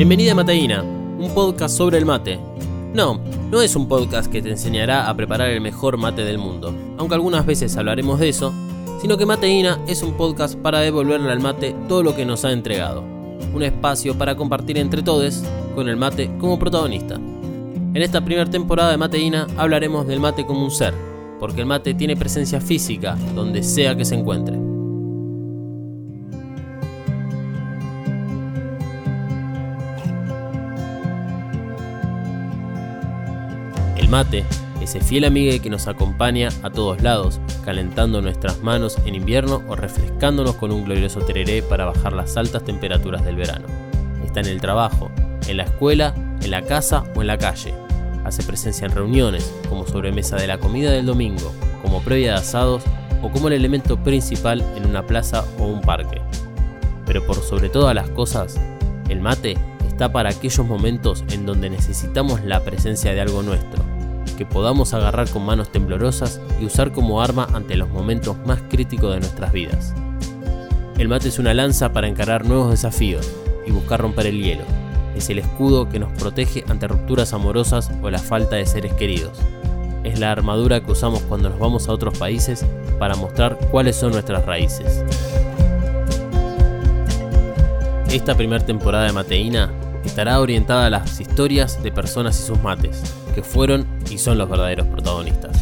Bienvenida a Mateína, un podcast sobre el mate. No, no es un podcast que te enseñará a preparar el mejor mate del mundo, aunque algunas veces hablaremos de eso, sino que Mateína es un podcast para devolverle al mate todo lo que nos ha entregado. Un espacio para compartir entre todos con el mate como protagonista. En esta primera temporada de Mateína hablaremos del mate como un ser, porque el mate tiene presencia física donde sea que se encuentre. Mate, ese fiel amigo que nos acompaña a todos lados, calentando nuestras manos en invierno o refrescándonos con un glorioso tereré para bajar las altas temperaturas del verano. Está en el trabajo, en la escuela, en la casa o en la calle. Hace presencia en reuniones, como sobremesa de la comida del domingo, como previa de asados o como el elemento principal en una plaza o un parque. Pero por sobre todas las cosas, el mate está para aquellos momentos en donde necesitamos la presencia de algo nuestro, que podamos agarrar con manos temblorosas y usar como arma ante los momentos más críticos de nuestras vidas. El mate es una lanza para encarar nuevos desafíos y buscar romper el hielo. Es el escudo que nos protege ante rupturas amorosas o la falta de seres queridos. Es la armadura que usamos cuando nos vamos a otros países para mostrar cuáles son nuestras raíces. Esta primera temporada de Mateína estará orientada a las historias de personas y sus mates, que fueron y son los verdaderos protagonistas.